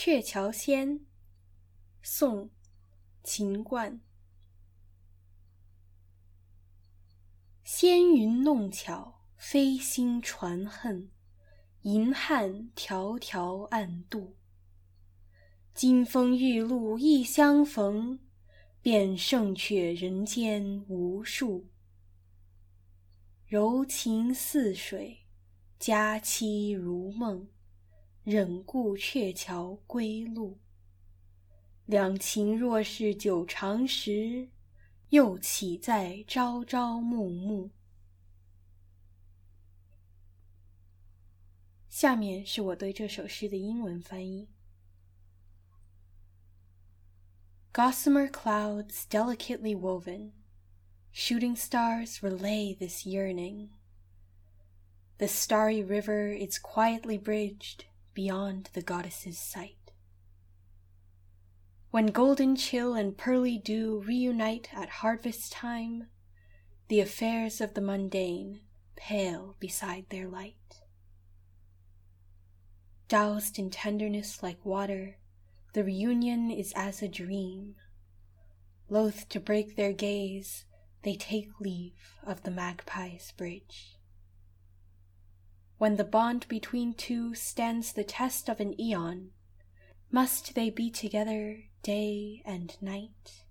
鹊桥仙》宋·秦观。纤云弄巧，飞星传恨，银汉迢迢暗度。金风玉露一相逢，便胜却人间无数。柔情似水，佳期如梦。忍顾鹊桥归路，两情若是久长时，又岂在朝朝暮暮？下面是我对这首诗的英文翻译：Gossamer clouds delicately woven, shooting stars relay this yearning. The starry river is quietly bridged beyond the goddess's sight. When golden chill and pearly dew reunite at harvest time, the affairs of the mundane pale beside their light. Doused in tenderness like water, the reunion is as a dream. Loath to break their gaze, they take leave of the magpie's bridge when the bond between two stands the test of an eon, must they be together day and night?